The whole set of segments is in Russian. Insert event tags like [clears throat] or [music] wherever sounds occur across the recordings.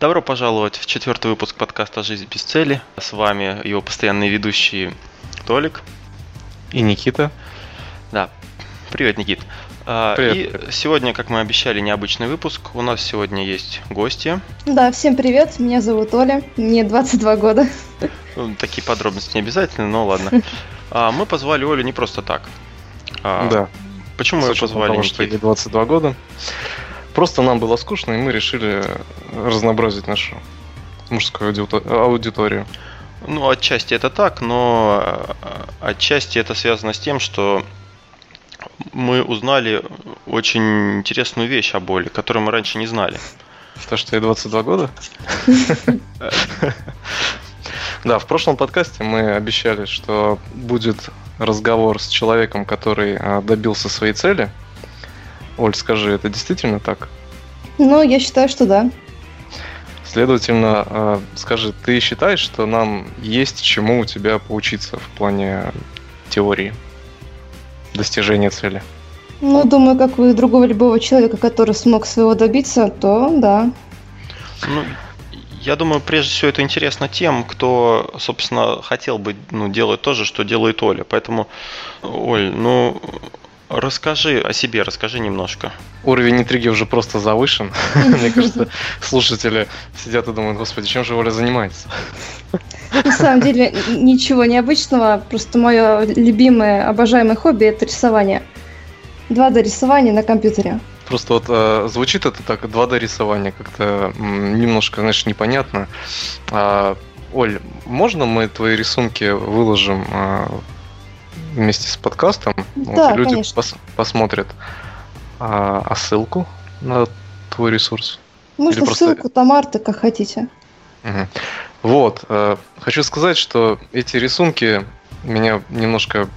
Добро пожаловать в четвертый выпуск подкаста «Жизнь без цели». С вами его постоянные ведущие Толик. И Никита. Да. Привет, Никит. А, Привет. И сегодня, как мы обещали, необычный выпуск. У нас сегодня есть гости. Да, всем привет, меня зовут Оля, мне 22 года. Ну, Такие подробности не обязательны, но ладно. [laughs] А, Мы позвали Олю не просто так. А, Да. Почему мы ее позвали, того, что ей Никит? 22 года. Просто нам было скучно, и мы решили разнообразить нашу мужскую аудито- аудиторию. Ну, отчасти это так, но э, отчасти это связано с тем, что мы узнали очень интересную вещь о боли, которую мы раньше не знали. То, что ей 22 года? Да, в прошлом подкасте мы обещали, что будет разговор с человеком, который а, добился своей цели. Оль, скажи, это действительно так? Ну, я считаю, что да. Следовательно, а, скажи, ты считаешь, что нам есть чему у тебя поучиться в плане теории достижения цели? Ну, думаю, как у другого любого человека, который смог своего добиться, то да. Ну, я думаю, прежде всего это интересно тем, кто, собственно, хотел бы ну, делать то же, что делает Оля. Поэтому, Оль, ну, расскажи о себе, расскажи немножко. Уровень интриги уже просто завышен. [laughs] Мне кажется, слушатели сидят и думают, господи, чем же Оля занимается? На самом деле, ничего необычного, просто мое любимое, обожаемое хобби – это рисование. 2D-рисование на компьютере. Просто вот э, звучит это так, 2D рисование как-то м, немножко, знаешь, непонятно. А, Оль, можно мы твои рисунки выложим а, вместе с подкастом? Вот Да, люди конечно. пос- посмотрят. А, а ссылку на твой ресурс? Можно просто- ссылку, Тамарты, как хотите. Мгм. Вот, э, хочу сказать, что эти рисунки меня немножко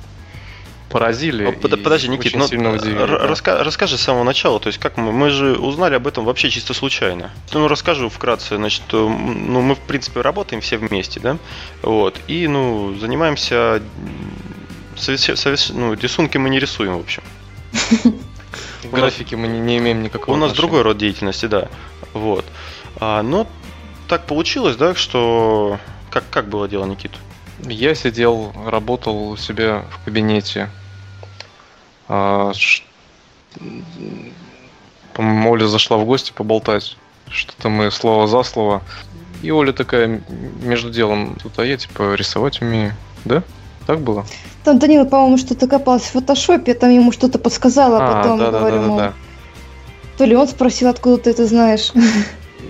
поразили. Под- и Подожди, Никит, очень ну, сильно удивили. р- да. раска- расскажи с самого начала, то есть как мы, мы же узнали об этом вообще чисто случайно. Ну, расскажу вкратце, значит, э, ну, мы, в принципе, работаем все вместе, да, вот, и, ну, занимаемся, ну, рисунки мы не рисуем, в общем. [laughs] К графике мы не, имеем никакого У нас другой род деятельности, да, вот. А, но так получилось, да, что... Как, как было дело, Никит? Я сидел, работал у себя в кабинете. А, По-моему, Оля зашла в гости поболтать. Что-то мы слово за слово. И Оля такая между делом, тут, а я типа рисовать умею. Да? Так было? Там Данила, по-моему, что-то копалась в фотошопе, я там ему что-то подсказала, а потом да, говорю, да, да, мол, да. то ли он спросил, откуда ты это знаешь.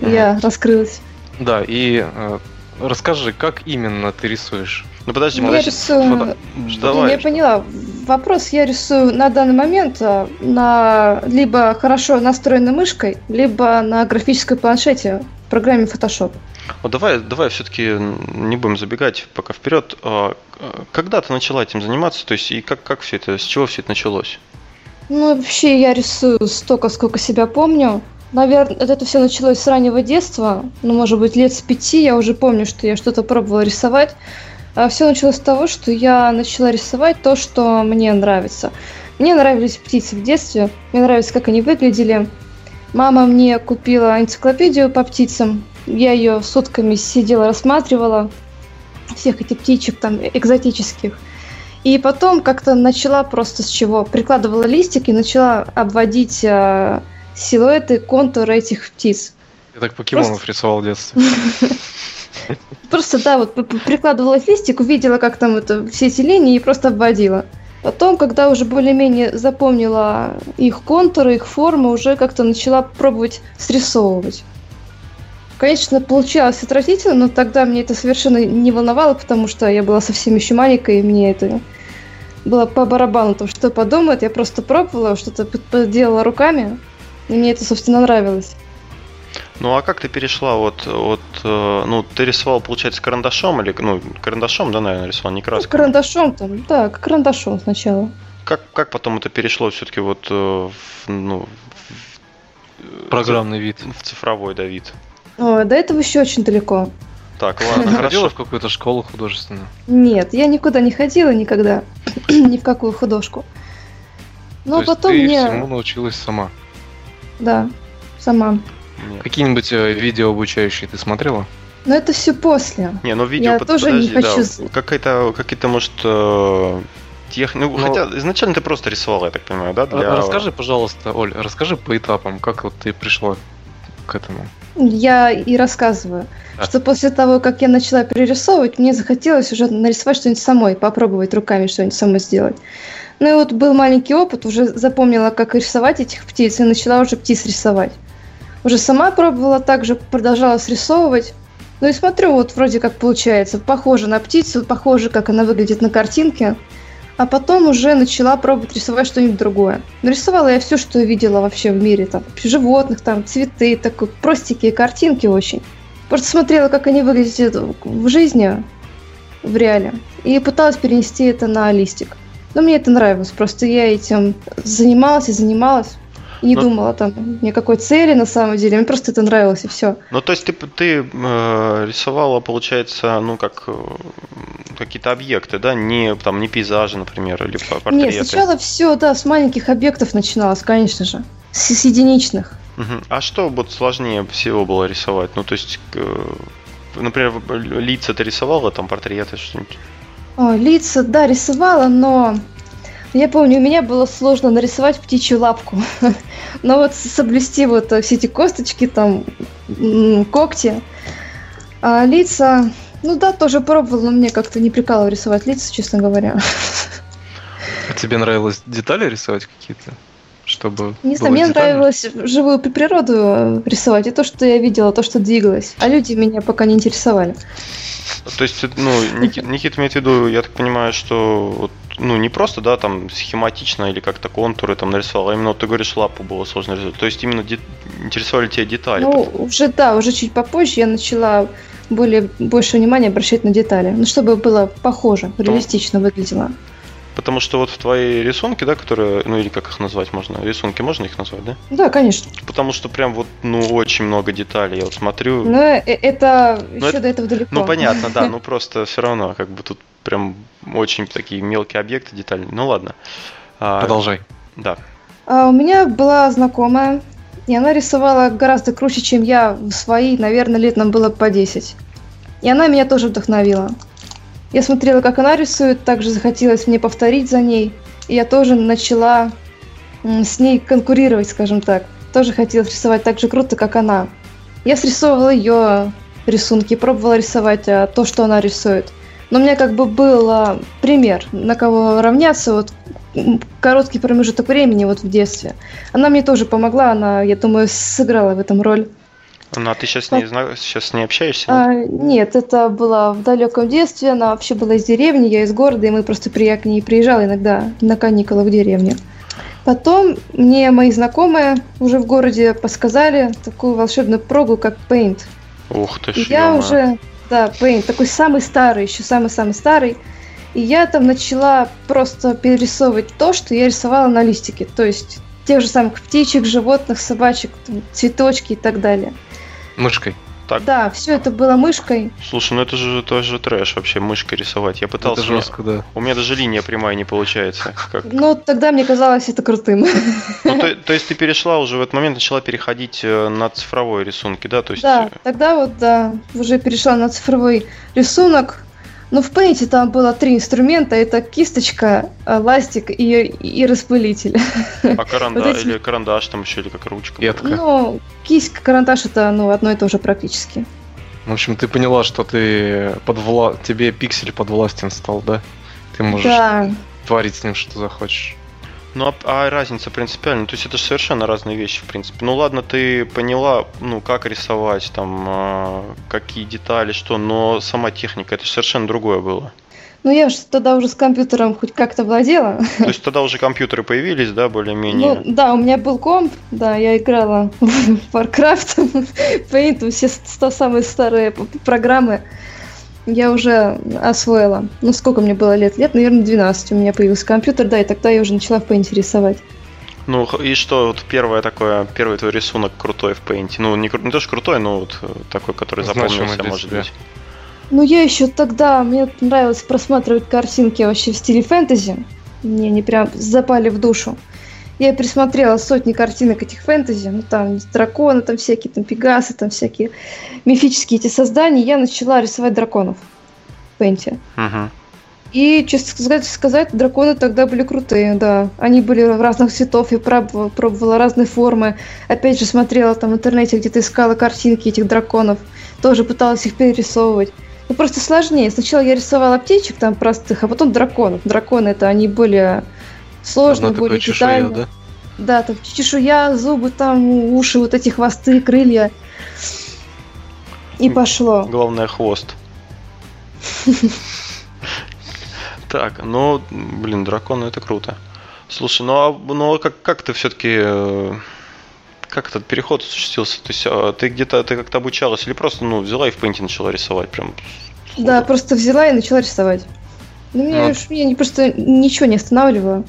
Я раскрылась. Да, и э, расскажи, как именно ты рисуешь? Ну, подожди, Я подожди. рисую... Давай. Я поняла. Вопрос я рисую на данный момент а, на либо хорошо настроенной мышкой, либо на графической планшете в программе Photoshop. Вот давай, давай все-таки не будем забегать пока вперед. А, Когда ты начала этим заниматься? То есть и как, как все это, с чего все это началось? Ну, вообще я рисую столько, сколько себя помню. Наверное, это все началось с раннего детства. Ну, может быть, лет с пяти я уже помню, что я что-то пробовала рисовать. А все началось с того, что я начала рисовать то, что мне нравится. Мне нравились птицы в детстве, мне нравилось, как они выглядели. Мама мне купила энциклопедию по птицам. Я ее сутками сидела, рассматривала. Всех этих птичек там экзотических. И потом как-то начала просто с чего? Прикладывала листик и начала обводить э, силуэты, контуры этих птиц. Я так покемонов рисовал в детстве. [laughs] Просто, да, вот прикладывала листик, увидела, как там это, все эти линии и просто обводила. Потом, когда уже более-менее запомнила их контуры, их формы, уже как-то начала пробовать срисовывать. Конечно, получалось отвратительно, но тогда мне это совершенно не волновало, потому что я была совсем еще маленькая, и мне это было по барабану, там, что подумают. Я просто пробовала, что-то делала руками, и мне это, собственно, нравилось. Ну а как ты перешла от, от э, ну ты рисовал, получается, карандашом или, ну, карандашом, да, наверное, рисовал, не Ну, краской? карандашом там, да, карандашом сначала. Как, как потом это перешло все-таки вот, э, в, ну, в- Программный вид. в цифровой, да, вид? Ой, до этого еще очень далеко. Так, [laughs] ладно, ходила в какую-то школу художественную? Нет, я никуда не ходила никогда, [clears throat] ни в какую художку. То Но есть потом ты мне, всему научилась сама. да, сама. Нет. Какие-нибудь э, видео обучающие ты смотрела? Но это все после. Не, ну видео Я под, тоже подожди, не хочу... да. Какая-то, какие-то, может, э, тех... ну, Но- хотя изначально ты просто рисовал, я так понимаю, да? Для... Расскажи, пожалуйста, Оль, расскажи по этапам, как вот ты пришла к этому. Я и рассказываю, А. что после того, как я начала перерисовывать, мне захотелось уже нарисовать что-нибудь самой, попробовать руками что-нибудь самой сделать. Ну и вот был маленький опыт, уже запомнила, как рисовать этих птиц, и начала уже птиц рисовать. Уже сама пробовала, также продолжала срисовывать. Ну и смотрю, вот вроде как получается, похоже на птицу, похоже, как она выглядит на картинке. А потом уже начала пробовать рисовать что-нибудь другое. Нарисовала я все, что видела вообще в мире. Там, животных, там, цветы, такой простенькие картинки очень. Просто смотрела, как они выглядят в жизни, в реале. И пыталась перенести это на листик. Но мне это нравилось. Просто я этим занималась и занималась. Не Ну- думала там никакой цели на самом деле. Мне просто это нравилось и все. Ну, то есть ты, ты э, рисовала, получается, ну, как э, какие-то объекты, да? Не, там, не пейзажи, например, или по- портреты. Нет, сначала все, да, с маленьких объектов начиналось, конечно же. С, с единичных. Мгм. А что вот сложнее всего было рисовать? Ну, то есть, э, например, лица ты рисовала, там, портреты, что-нибудь? О, лица, да, рисовала, но я помню, у меня было сложно нарисовать птичью лапку. Но вот соблюсти вот все эти косточки, там, когти. А лица, ну да, тоже пробовала, но мне как-то не прикалывало рисовать лица, честно говоря. А тебе нравилось детали рисовать какие-то? Чтобы Не знаю, мне детально? нравилось живую при- природу э, рисовать, и то, что я видела, то, что двигалось. А люди меня пока не интересовали. То есть, ну, Никит, Никит имеет в виду, я так понимаю, что вот, ну, не просто, да, там, схематично или как-то контуры там нарисовал, а именно, вот ты говоришь, лапу было сложно рисовать. То есть, именно де- интересовали тебя детали. Ну, уже да, уже чуть попозже я начала более больше внимания обращать на детали. Ну, чтобы было похоже, реалистично выглядело. Потому что вот в твоей рисунке, да, которые, ну, или как их назвать можно, рисунки можно их назвать, да? Да, конечно. Потому что прям вот, ну, очень много деталей. Я вот смотрю, Но э- это Ну, еще это- до этого далеко. Ну, понятно, да, [laughs] ну просто все равно, как бы тут прям очень такие мелкие объекты, детали. Ну ладно. А, Продолжай. Да. А у меня была знакомая, и она рисовала гораздо круче, чем я в свои, наверное, лет нам было по 10. И она меня тоже вдохновила. Я смотрела, как она рисует, также захотелось мне повторить за ней. И я тоже начала с ней конкурировать, скажем так. Тоже хотелось рисовать так же круто, как она. Я срисовывала ее рисунки, пробовала рисовать а, то, что она рисует. Но у меня как бы был а, пример, на кого равняться, вот короткий промежуток времени вот в детстве. Она мне тоже помогла, она, я думаю, сыграла в этом роль. Ну, а ты сейчас не зна... сейчас не общаешься? А, нет, это было в далеком детстве, она вообще была из деревни, я из города, и мы просто при... я к ней приезжала иногда на каникулы в деревню. Потом мне мои знакомые уже в городе подсказали такую волшебную прогу, как Paint. Ух ты ж, И я уже, да, Paint, такой самый старый, еще самый-самый старый. И я там начала просто перерисовывать то, что я рисовала на листике. То есть тех же самых птичек, животных, собачек, там, цветочки и так далее. Мышкой. Так, Да, все это было мышкой. слушай, ну это же тоже трэш вообще, мышкой рисовать. Я пытался, Это жестко, да. у меня даже линия прямая не получается. Как... Но тогда мне казалось это крутым. Ну, то, то есть ты перешла уже в этот момент, начала переходить э, на цифровой рисунки, да? То есть, Да, э, тогда вот, да, уже перешла на цифровой рисунок. Но в Paint там было три инструмента. Это кисточка, э, ластик и, и распылитель. а каранда... вот эти- или карандаш там еще, или как ручка. Ветка. Ну, кисть, карандаш это ну, одно и то же практически. В общем, ты поняла, что ты подвла... тебе пиксель подвластен стал, да? Ты можешь Да, творить с ним, что захочешь. Ну, а, а разница принципиальна? То есть это же совершенно разные вещи, в принципе. Ну, ладно, ты поняла, ну, как рисовать, там, а, какие детали, что, но сама техника, это же совершенно другое было. ну я же тогда уже с компьютером хоть как-то владела. То есть тогда уже компьютеры появились, да, более-менее. Ну, да, у меня был комп, да, я играла в Warcraft, [laughs] Paint, все самые старые программы я уже освоила. Ну, сколько мне было лет? Лет, наверное, 12 у меня появился компьютер, да, и тогда я уже начала в Paint рисовать. Ну, и что, вот первое такое, первый твой рисунок крутой в Paint? Ну, не, не то, что крутой, но вот э, такой, который Значимый запомнился, может тебя. быть. Ну, я еще тогда, мне нравилось просматривать картинки вообще в стиле фэнтези. Мне они прям запали в душу. Я присмотрела сотни картинок этих фэнтези, ну там драконы, там всякие, там пегасы, там всякие мифические эти создания. Я начала рисовать драконов в Пенте. Угу. И, честно сказать, сказать, драконы тогда были крутые, да. Они были в разных цветов, я пробовала, пробовала разные формы. Опять же, смотрела там в интернете, где-то искала картинки этих драконов. Тоже пыталась их перерисовывать. Ну, просто сложнее. Сначала я рисовала птичек там простых, а потом драконов. Драконы это они более сложные, Одна более чешуя, да? Да, там чешуя, зубы, там уши, вот эти хвосты, крылья. И пошло. Главное хвост. [laughs] Так, ну, блин, драконы это круто. Слушай, ну а ну, а как, как ты все-таки как этот переход осуществился? То есть а, ты где-то ты как-то обучалась или просто ну взяла и в пейнте начала рисовать прям? Да, просто взяла и начала рисовать. Ну, Ну. меня не, просто ничего не останавливало.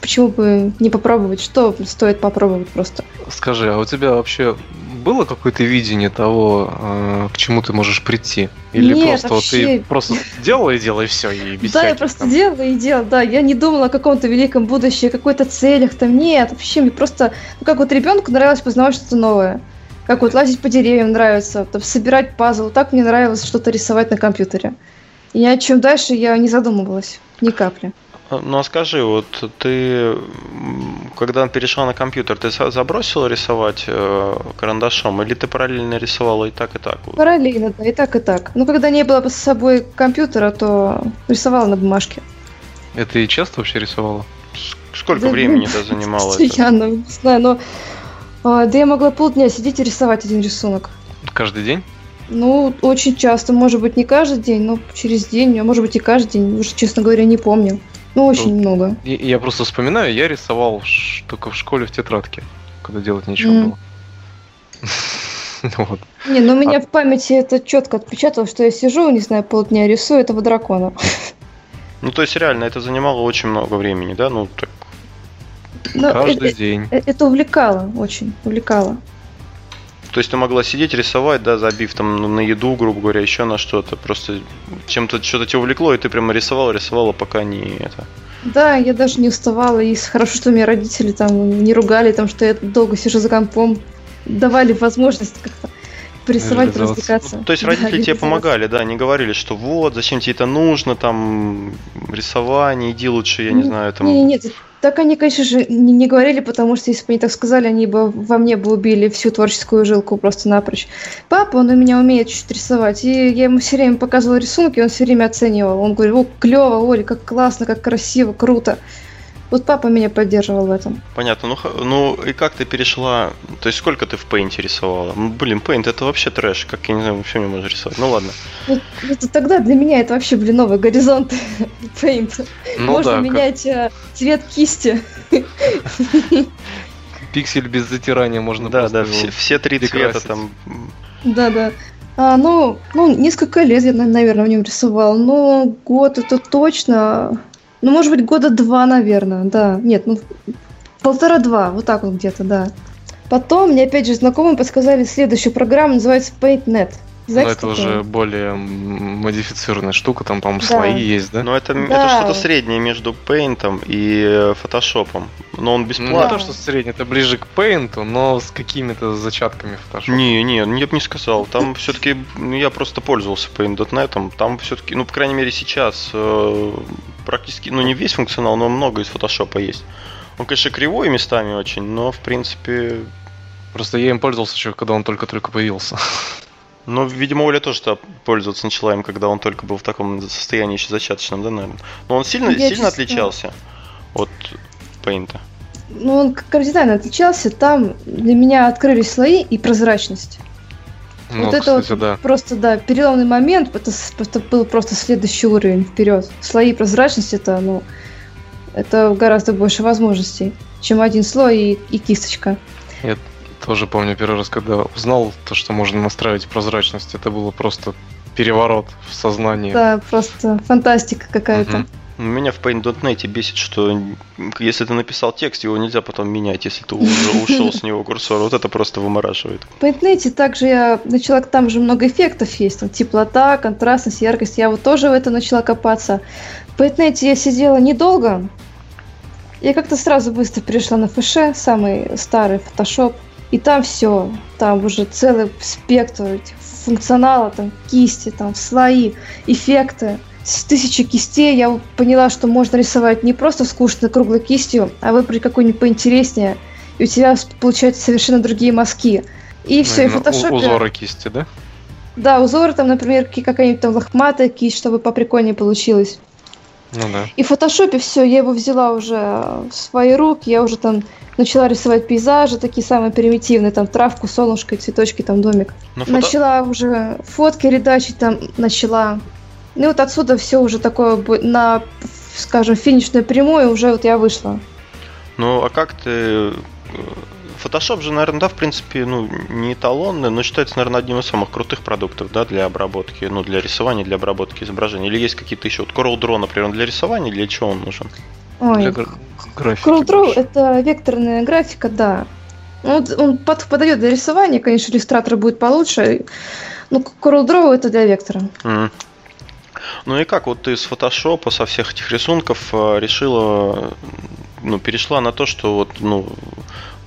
Почему бы не попробовать? Что стоит попробовать просто? Скажи, а у тебя вообще было какое-то видение того, э, к чему ты можешь прийти? Или Нет, просто вообще. ты просто делала и делала и все, и без да, я просто там- делала и делала, да. Я не думала о каком-то великом будущем, о какой-то целях там. Нет, вообще мне просто... Ну, как вот ребенку нравилось познавать что-то новое. Как вот лазить по деревьям нравится, там, собирать пазл. Так мне нравилось что-то рисовать на компьютере. И ни о чем дальше я не задумывалась. Ни капли. Ну а скажи, вот ты, когда перешла на компьютер, ты за- забросила рисовать э, карандашом, или ты параллельно рисовала и так, и так? Параллельно, да, и так, и так. Ну, когда не было с собой компьютера, то рисовала на бумажке. Это и часто вообще рисовала? Сколько Да, времени это занимало? Постоянно, не знаю, но... а, да я могла полдня сидеть и рисовать один рисунок. Каждый день? Ну, очень часто, может быть, не каждый день, но через день, а может быть и каждый день, уже, честно говоря, не помню. Ну, очень много. И- Я просто вспоминаю, я рисовал только в школе в тетрадке, когда делать нечего Мгм. было. [laughs] Вот. Не, ну у меня в памяти это четко отпечаталось, что я сижу, не знаю, полдня рисую этого дракона. Ну то есть реально это занимало очень много времени, да? Ну так. Но Каждый день. э- это увлекало, очень увлекало. То есть ты могла сидеть, рисовать, да, забив там на еду, грубо говоря, еще на что-то. Просто чем-то что-то тебя увлекло, и ты прямо рисовала, рисовала, пока не это. Да, я даже не уставала, и хорошо, что меня родители там не ругали, там, что я долго сижу за компом, давали возможность как-то порисовать, Реализоваться. развлекаться. Ну, то есть [laughs] Да, родители тебе реализоваться. помогали, да, не говорили, что вот, зачем тебе это нужно, там, рисование, иди лучше, я не знаю, там. Не, нет, так они, конечно же, не, не говорили, потому что если бы они так сказали, они бы во мне бы убили всю творческую жилку просто напрочь. Папа, он у меня умеет чуть-чуть рисовать, и я ему все время показывала рисунки, он все время оценивал. Он говорит, о, клево, Оля, как классно, как красиво, круто. Вот папа меня поддерживал в этом. Понятно, ну, ну и как ты перешла, то есть сколько ты в Paint рисовала? Ну, блин, Paint это вообще трэш, как я не знаю, вообще не можешь рисовать. Ну ладно. Вот, это тогда для меня это вообще, блин, новый горизонт [laughs] Paint. Ну Можно да, как менять э, цвет кисти. [laughs] пиксель без затирания можно да, просто да, все, все три цвета там. Да-да. А, ну, ну, несколько лет я, на- наверное, в нем рисовал. Но год это точно. Ну, может быть, года два, наверное, да. Нет, ну, полтора-два, вот так вот где-то, да. Потом мне, опять же, знакомые подсказали следующую программу, называется PaintNet. Но Знаете это такое? уже более модифицированная штука, там, по-моему, Да. слои есть, да? Но это, Да. это что-то среднее между Paint и э, Photoshop. Но он Ну, не бесплатный. то, что средний, это ближе к Paint, но с какими-то зачатками Photoshop. Не, не, я бы не сказал. Там все-таки я просто пользовался Paint.net. Там все-таки, ну, по крайней мере, сейчас э, практически, ну, не весь функционал, но много из фотошопа есть. Он, конечно, кривой местами очень, но, в принципе, Просто я им пользовался еще, когда он только-только появился. Ну, видимо, Оля тоже -то пользоваться начала им, когда он только был в таком состоянии еще зачаточном, да, наверное. Но он сильно, Я сильно честно- отличался от Paint. Ну, он кардинально отличался. Там для меня открылись слои и прозрачность. Ну, вот это кстати, вот да. просто, да, переломный момент, это, это был просто следующий уровень вперед. Слои прозрачности это, ну, это гораздо больше возможностей, чем один слой и, и кисточка. Тоже помню первый раз, когда узнал то, что можно настраивать прозрачность. Это было просто переворот в сознании. Да, просто фантастика какая-то. Мгм. Меня в Paint.net бесит, что если ты написал текст, его нельзя потом менять, если ты уже [laughs] ушел с него курсор. Вот это просто вымораживает. В Paintnet также я начала, там же много эффектов есть, там теплота, контрастность, яркость. Я вот тоже в это начала копаться. В Paintnet я сидела недолго, Я как-то сразу быстро перешла на ФШ, самый старый Photoshop. И там все, там уже целый спектр этих функционала, там кисти, там слои, эффекты. С тысячи кистей я поняла, что можно рисовать не просто скучно круглой кистью, а выбрать какую-нибудь поинтереснее, и у тебя получаются совершенно другие мазки. И все, и в фотошопе... Узоры кисти, да? Да, узоры там, например, какая-нибудь там лохматая кисть, чтобы поприкольнее получилось. Ну да. И в фотошопе все, я его взяла уже в свои руки, я уже там начала рисовать пейзажи, такие самые примитивные, там травку, солнышко, цветочки, там домик. Но фото... Начала уже фотки редачить, там начала. Ну вот отсюда все уже такое на, скажем, финишную прямую уже вот я вышла. Ну а как ты Photoshop же, наверное, да, в принципе, ну, не эталонный, но считается, наверное, одним из самых крутых продуктов, да, для обработки, ну, для рисования, для обработки изображения. Или есть какие-то еще, вот Coral Draw, например, для рисования, для чего он нужен? Ой, для графики. Coral Draw это векторная графика, да. Ну, он под, подойдет для рисования, конечно, иллюстратор будет получше. Но Coral Draw это для вектора. Mm. Ну и как вот ты с фотошопа, со всех этих рисунков э, решила, ну, перешла на то, что вот, ну,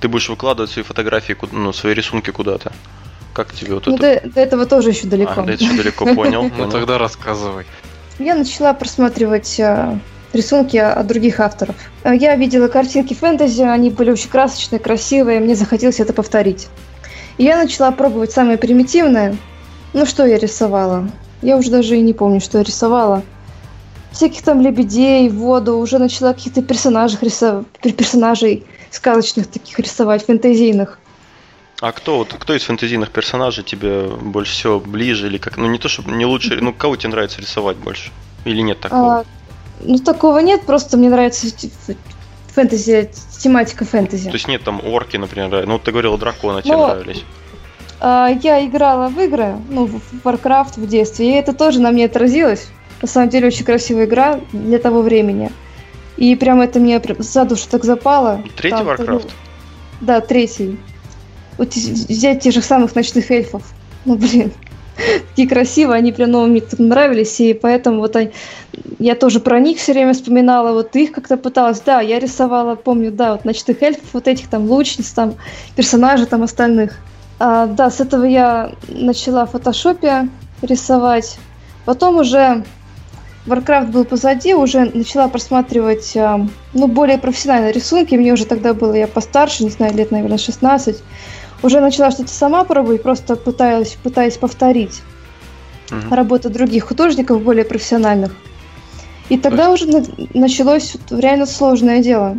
ты будешь выкладывать свои фотографии, ну, свои рисунки куда-то. Как тебе вот ну, это? До, до этого тоже еще далеко. А, до этого далеко, [laughs] понял. Ну тогда рассказывай. Я начала просматривать э, рисунки от других авторов. Э, я видела картинки фэнтези, они были очень красочные, красивые, мне захотелось это повторить. И я начала пробовать самое примитивное. Ну что я рисовала? Я уже даже и не помню, что я рисовала. Всяких там лебедей, воду, уже начала каких-то персонажей рисовать, персонажей сказочных таких рисовать, фэнтезийных. А кто вот кто из фэнтезийных персонажей тебе больше всего ближе или как? Ну не то чтобы не лучше, ну кого тебе нравится рисовать больше? Или нет такого? А, ну такого нет, просто мне нравится фэнтези, тематика фэнтези. То есть нет там орки, например, ну ты говорила дракона тебе Но... нравились. А, я играла в игры, ну, в Warcraft в детстве, и это тоже на мне отразилось. На самом деле очень красивая игра для того времени. И прям это мне за душу так запало. Третий Там, Warcraft? Да, третий. Вот взять тех же самых ночных эльфов. Ну, блин, такие красивые, они прям ну, мне так нравились, и поэтому вот они, я тоже про них все время вспоминала, вот их как-то пыталась, да, я рисовала, помню, да, вот ночных эльфов, вот этих там лучниц, там персонажей там остальных. А, да, с этого я начала в фотошопе рисовать, потом уже Warcraft был позади, уже начала просматривать э, ну, более профессиональные рисунки. Мне уже тогда было, я постарше, не знаю, лет, наверное, 16. Уже начала что-то сама пробовать, просто пытаюсь, пытаясь повторить uh-huh. работу других художников, более профессиональных. И тогда уже на- началось реально сложное дело.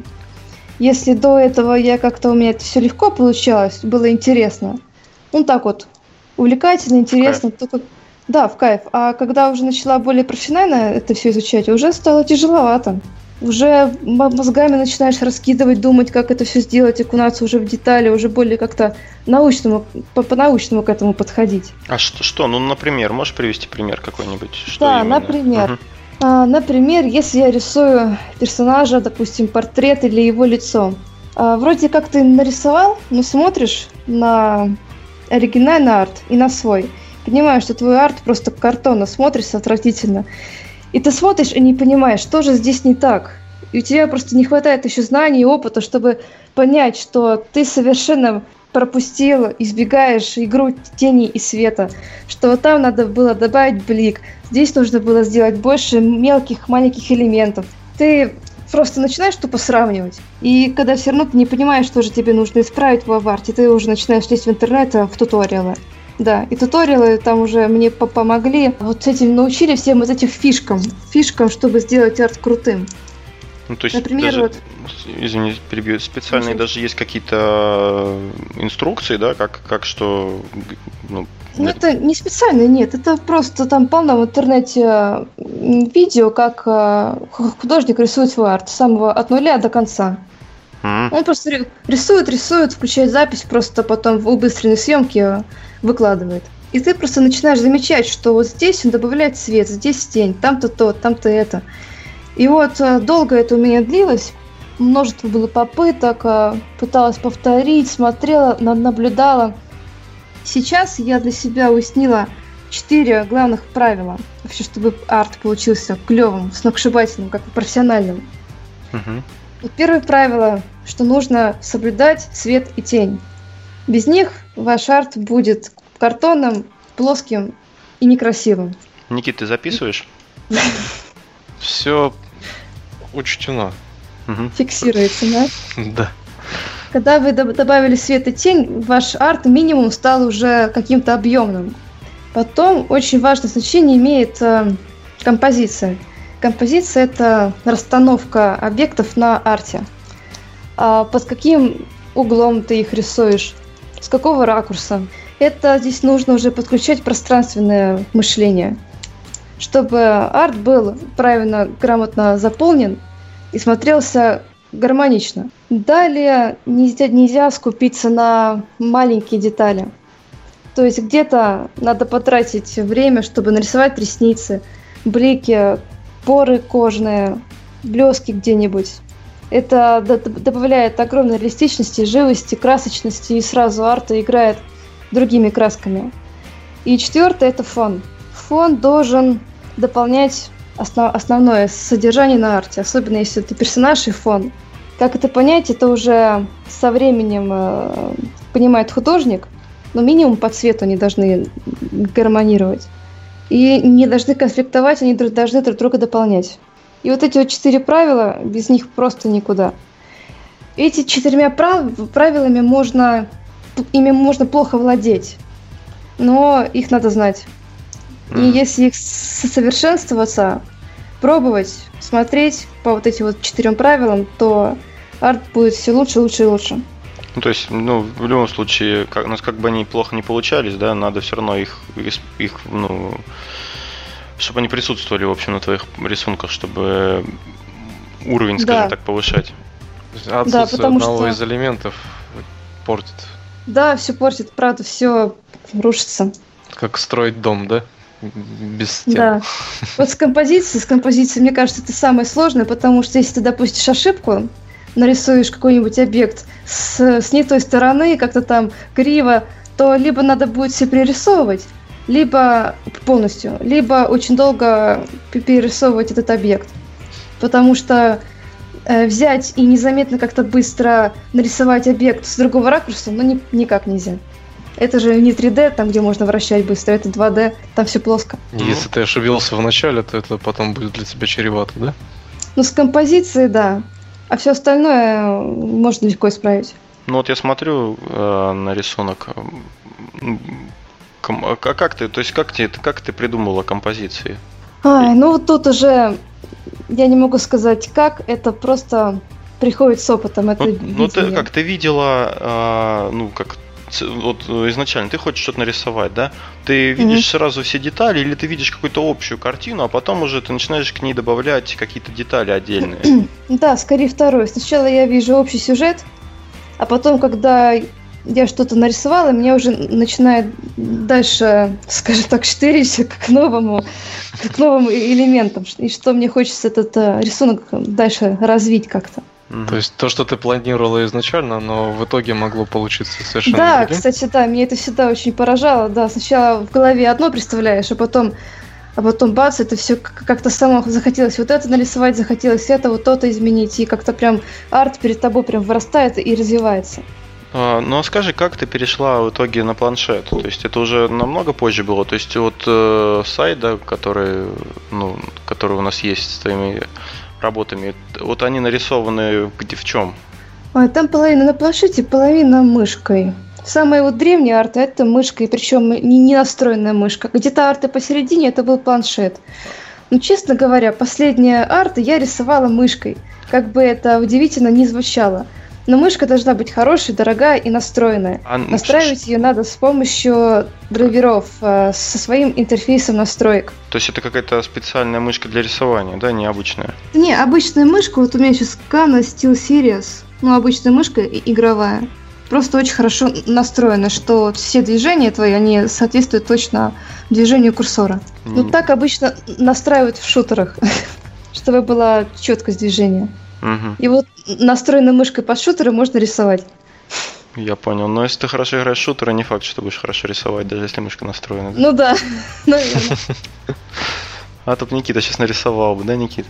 Если до этого я как-то у меня это все легко получалось, было интересно, ну так вот, увлекательно, интересно, okay. только да, в кайф. А когда уже начала более профессионально это все изучать, уже стало тяжеловато. Уже мозгами начинаешь раскидывать, думать, как это все сделать, окунаться уже в детали, уже более как-то научному, по-научному к этому подходить. А что, что? Ну, например, можешь привести пример какой-нибудь? Что да, именно? например. Угу. А, например, если я рисую персонажа, допустим, портрет или его лицо. А, вроде как ты нарисовал, но смотришь на оригинальный арт и на свой – понимаешь, что твой арт просто картонно смотрится отвратительно. И ты смотришь и не понимаешь, что же здесь не так. И у тебя просто не хватает еще знаний и опыта, чтобы понять, что ты совершенно пропустил, избегаешь игру тени и света, что там надо было добавить блик, здесь нужно было сделать больше мелких маленьких элементов. Ты просто начинаешь тупо сравнивать. И когда все равно ты не понимаешь, что же тебе нужно исправить в аварте, ты уже начинаешь лезть в интернет, в туториалы. Да, и туториалы там уже мне помогли. Вот с этим научили всем вот этих фишкам. Фишкам, чтобы сделать арт крутым. Ну, то есть, Например, даже, вот... извини, перебью, специальные Слушай. даже есть какие-то инструкции, да, как, как что... Ну, ну, это не специально, нет, это просто там полно в интернете видео, как э, художник рисует свой арт с самого от нуля до конца. Mm. Он просто рисует, рисует, включает запись, просто потом в убыстренной съемке выкладывает. И ты просто начинаешь замечать, что вот здесь он добавляет цвет, здесь тень, там-то то, там-то это. И вот э, долго это у меня длилось, множество было попыток, э, пыталась повторить, смотрела, наблюдала. Сейчас я для себя уяснила четыре главных правила, вообще, чтобы арт получился клевым, сногсшибательным, как профессиональным. Угу. Первое правило, что нужно соблюдать свет и тень. Без них ваш арт будет картонным, плоским и некрасивым. Никит, ты записываешь? [laughs] Все учтено. Фиксируется, да? [laughs] Да. Когда вы доб- добавили свет и тень, ваш арт минимум стал уже каким-то объемным. Потом очень важное значение имеет э, композиция. Композиция это расстановка объектов на арте. А под каким углом ты их рисуешь? С какого ракурса? Это здесь нужно уже подключать пространственное мышление, чтобы арт был правильно, грамотно заполнен и смотрелся гармонично. Далее нельзя, нельзя скупиться на маленькие детали. То есть где-то надо потратить время, чтобы нарисовать ресницы, блики, поры кожные, блески где-нибудь. Это добавляет огромной реалистичности, живости, красочности и сразу арта играет другими красками. И четвертое это фон. Фон должен дополнять основ- основное содержание на арте, особенно если это персонаж и фон. Как это понять, это уже со временем э, понимает художник, но минимум по цвету они должны гармонировать. И не должны конфликтовать, они должны друг друга дополнять. И вот эти вот четыре правила, без них просто никуда. Эти четырьмя прав- правилами можно, ими можно плохо владеть, но их надо знать. И если их совершенствоваться, пробовать, смотреть по вот этим вот четырем правилам, то арт будет все лучше, лучше и лучше. Ну, то есть, ну, в любом случае, как, у нас как бы они плохо не получались, да, надо все равно их, их, ну, чтобы они присутствовали, в общем, на твоих рисунках, чтобы уровень, скажем Да. так, повышать. Отсутствие потому одного что- из элементов портит. Да, все портит, правда, все рушится. Как строить дом, да? Без стен. Да. Вот с композицией, с композицией, мне кажется, это самое сложное, потому что если ты допустишь ошибку, нарисуешь какой-нибудь объект с, с не той стороны, как-то там криво, то либо надо будет все перерисовывать, либо полностью, либо очень долго перерисовывать этот объект. Потому что э, взять и незаметно как-то быстро нарисовать объект с другого ракурса, ну ни- никак нельзя. Это же не 3D, там, где можно вращать быстро, это 2D, там все плоско. Если ты ошибился в начале, то это потом будет для тебя чревато, да? Ну, с композицией, да. А все остальное э, можно легко исправить. Ну, вот я смотрю э, на рисунок. м, ком- А как ты, то есть, как ты, как ты придумала композиции? Ай, ну вот тут уже я не могу сказать как, это просто приходит с опытом. Это Ну, ну, ты как ты видела, а, ну как вот э, изначально ты хочешь что-то нарисовать, да? Ты видишь сразу все детали, или ты видишь какую-то общую картину, а потом уже ты начинаешь к ней добавлять какие-то детали отдельные. [clears throat] Да, скорее второе. Сначала я вижу общий сюжет, а потом, когда я что-то нарисовала, меня уже начинает дальше, скажем так, штырить к новому, к новым элементам. И что мне хочется этот э, рисунок дальше развить как-то. То есть то, что ты планировала изначально, но в итоге могло получиться совершенно Да, другим. кстати, да, меня это всегда очень поражало. Да, сначала в голове одно представляешь, а потом, а потом бац, это все как-то само захотелось вот это нарисовать, захотелось это, вот то-то изменить, и как-то прям арт перед тобой прям вырастает и развивается. А, Ну а скажи, как ты перешла в итоге на планшет? То есть это уже намного позже было? То есть вот э, сайт, да, который, ну, который у нас есть с твоими работами, вот они нарисованы где в чем? Ой, там половина на планшете, половина мышкой. Самая вот древняя арта это мышка, и причем не, не настроенная мышка. Где-то арта посередине это был планшет. Но, честно говоря, последняя арта я рисовала мышкой. Как бы это удивительно не звучало. Но мышка должна быть хорошей, дорогая и настроенная. А, м, Настраивать ее надо с помощью драйверов, э, со своим интерфейсом настроек. То есть это какая-то специальная мышка для рисования, да, необычная? Не, обычная мышка, вот у меня сейчас Kano Steel Series, ну, обычная мышка игровая. Просто очень хорошо настроена, что все движения твои, они соответствуют точно движению курсора. Ну, так обычно настраивают в шутерах, [laughs] чтобы была четкость движения. Мгм, И вот настроенной мышкой под шутеры можно рисовать. я понял. Но если ты хорошо играешь в шутеры, не факт, что будешь хорошо рисовать, даже если мышка настроена. да? Ну да, [laughs] наверное. А тут Никита сейчас нарисовал бы, да, Никит?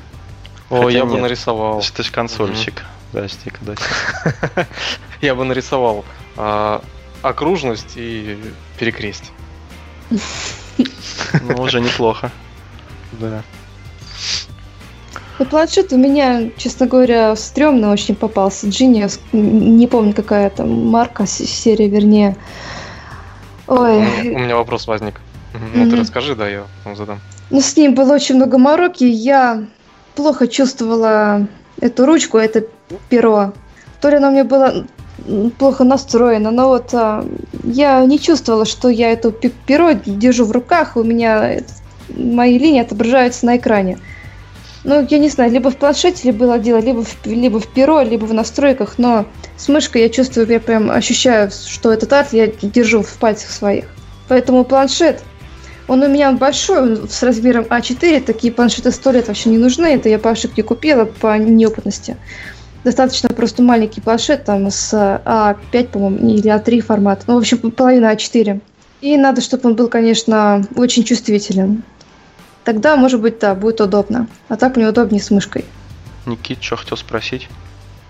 О, [laughs] я бы нарисовал. Ты же консольщик. Подожди-ка, дайте. Я бы нарисовал окружность и перекресть. Ну, уже неплохо. Да. Ну, планшет у меня, честно говоря, стрёмно очень попался. Genius, не помню, какая там марка, серия, вернее. Ой, у меня вопрос возник. Ну, ты расскажи, да, я потом задам. ну с ним было очень много мороки. Я плохо чувствовала эту ручку, это перо. То ли оно у меня было м, плохо настроено, но вот а, я не чувствовала, что я пе- перо держу в руках, у меня мои линии отображаются на экране. Ну, я не знаю, либо в планшете было дело, либо в, либо в перо, либо в настройках, но с мышкой я чувствую, я прям ощущаю, что этот арт я держу в пальцах своих. Поэтому планшет, он у меня большой, он с размером А4, такие планшеты сто лет вообще не нужны, это я по ошибке купила, по неопытности. Достаточно просто маленький планшет, там с А5, по-моему, или А3 формат, ну, в общем, половина А4. И надо, чтобы он был, конечно, очень чувствителен. Тогда, может быть, да, будет удобно. А так мне удобнее с мышкой. Никит, что хотел спросить?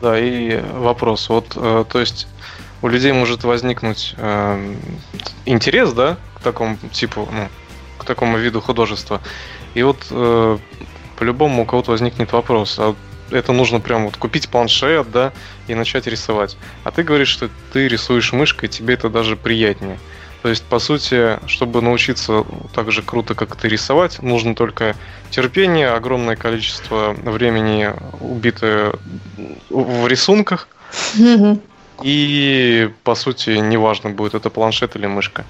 Да, и вопрос. Вот, э, то есть у людей может возникнуть э, интерес, да, к такому типу, ну, к такому виду художества. И вот э, по-любому у кого-то возникнет вопрос, а это нужно прям вот купить планшет, да, и начать рисовать. А ты говоришь, что ты рисуешь мышкой, тебе это даже приятнее. То есть, по сути, чтобы научиться так же круто, как ты рисовать, нужно только терпение, огромное количество времени убитое в рисунках, и, по сути, неважно, будет это планшет или мышка.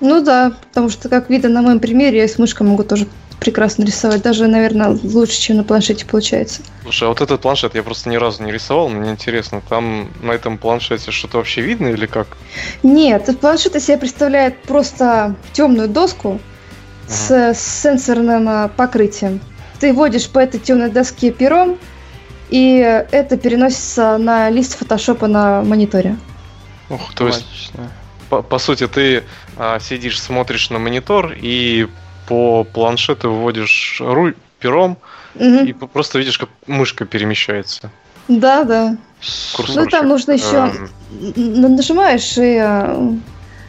Ну да, потому что, как видно на моем примере, я с мышкой могу тоже прекрасно рисовать. Даже, наверное, лучше, чем на планшете получается. Слушай, а вот этот планшет я просто ни разу не рисовал, мне интересно, там на этом планшете что-то вообще видно или как? Нет, этот планшет из себя представляет просто темную доску с, с сенсорным а, покрытием. Ты водишь по этой темной доске пером, и это переносится на лист фотошопа на мониторе. Ух, то есть, по, по сути, ты а, сидишь, смотришь на монитор и по планшету вводишь руль пером Мгм. и просто видишь, как мышка перемещается. Да, да. Курсорчик. Ну там нужно еще Эм, нажимаешь, и а,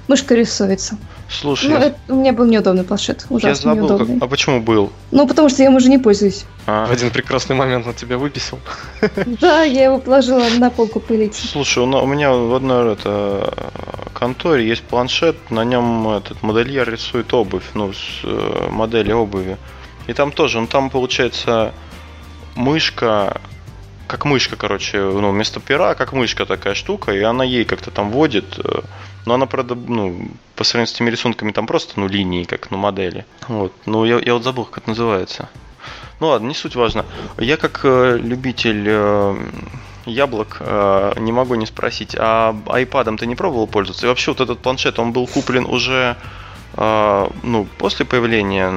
мышка рисуется. Слушай, Ну, я, это- у меня был неудобный планшет, я ужасно забыл, как- неудобный. а почему был? Ну, потому что я им уже не пользуюсь. А, в один прекрасный момент на тебя выписал. [laughs] Да, я его положила на полку пылить. Слушай, у, меня в одной это, конторе есть планшет, на нем этот модельер рисует обувь, ну, с э, модели обуви. И там тоже, ну там получается мышка, как мышка, короче, ну, вместо пера, как мышка такая штука, и она ей как-то там водит. Но она, правда, ну, по сравнению с теми рисунками, там просто, ну, линии, как, ну, модели. Вот. Ну, я, я вот забыл, как это называется. Ну ладно, не суть важно. Я как э, любитель э, яблок э, не могу не спросить, а iPad ты не пробовал пользоваться? И вообще вот этот планшет, он был куплен уже э, ну, после появления?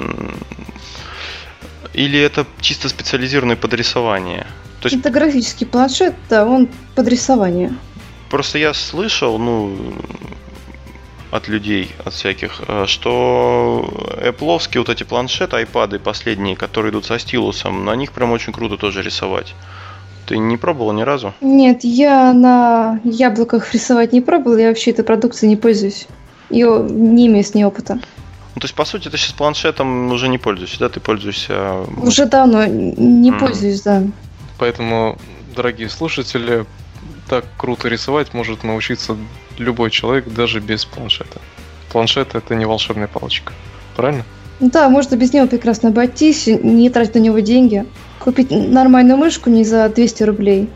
Или это чисто специализированный под рисование? То есть Это графический планшет, да, он под рисование. Просто я слышал, ну, от людей, от всяких, э, что Apple вот эти планшеты, айпады последние, которые идут со стилусом, на них прям очень круто тоже рисовать. Ты не пробовал ни разу? Нет, я на яблоках рисовать не пробовала, я вообще этой продукцией не пользуюсь. Ее не имею с ней опыта. Ну, то есть, по сути, ты сейчас планшетом уже не пользуешься, да? Ты пользуешься... э, Уже давно не Мгм. пользуюсь, да. Поэтому, дорогие слушатели, так круто рисовать может научиться любой человек, даже без планшета. Планшет это не волшебная палочка. Правильно? Да, можно без него прекрасно обойтись, не тратить на него деньги. Купить нормальную мышку не за 200 рублей.